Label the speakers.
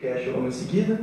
Speaker 1: Cash logo em seguida.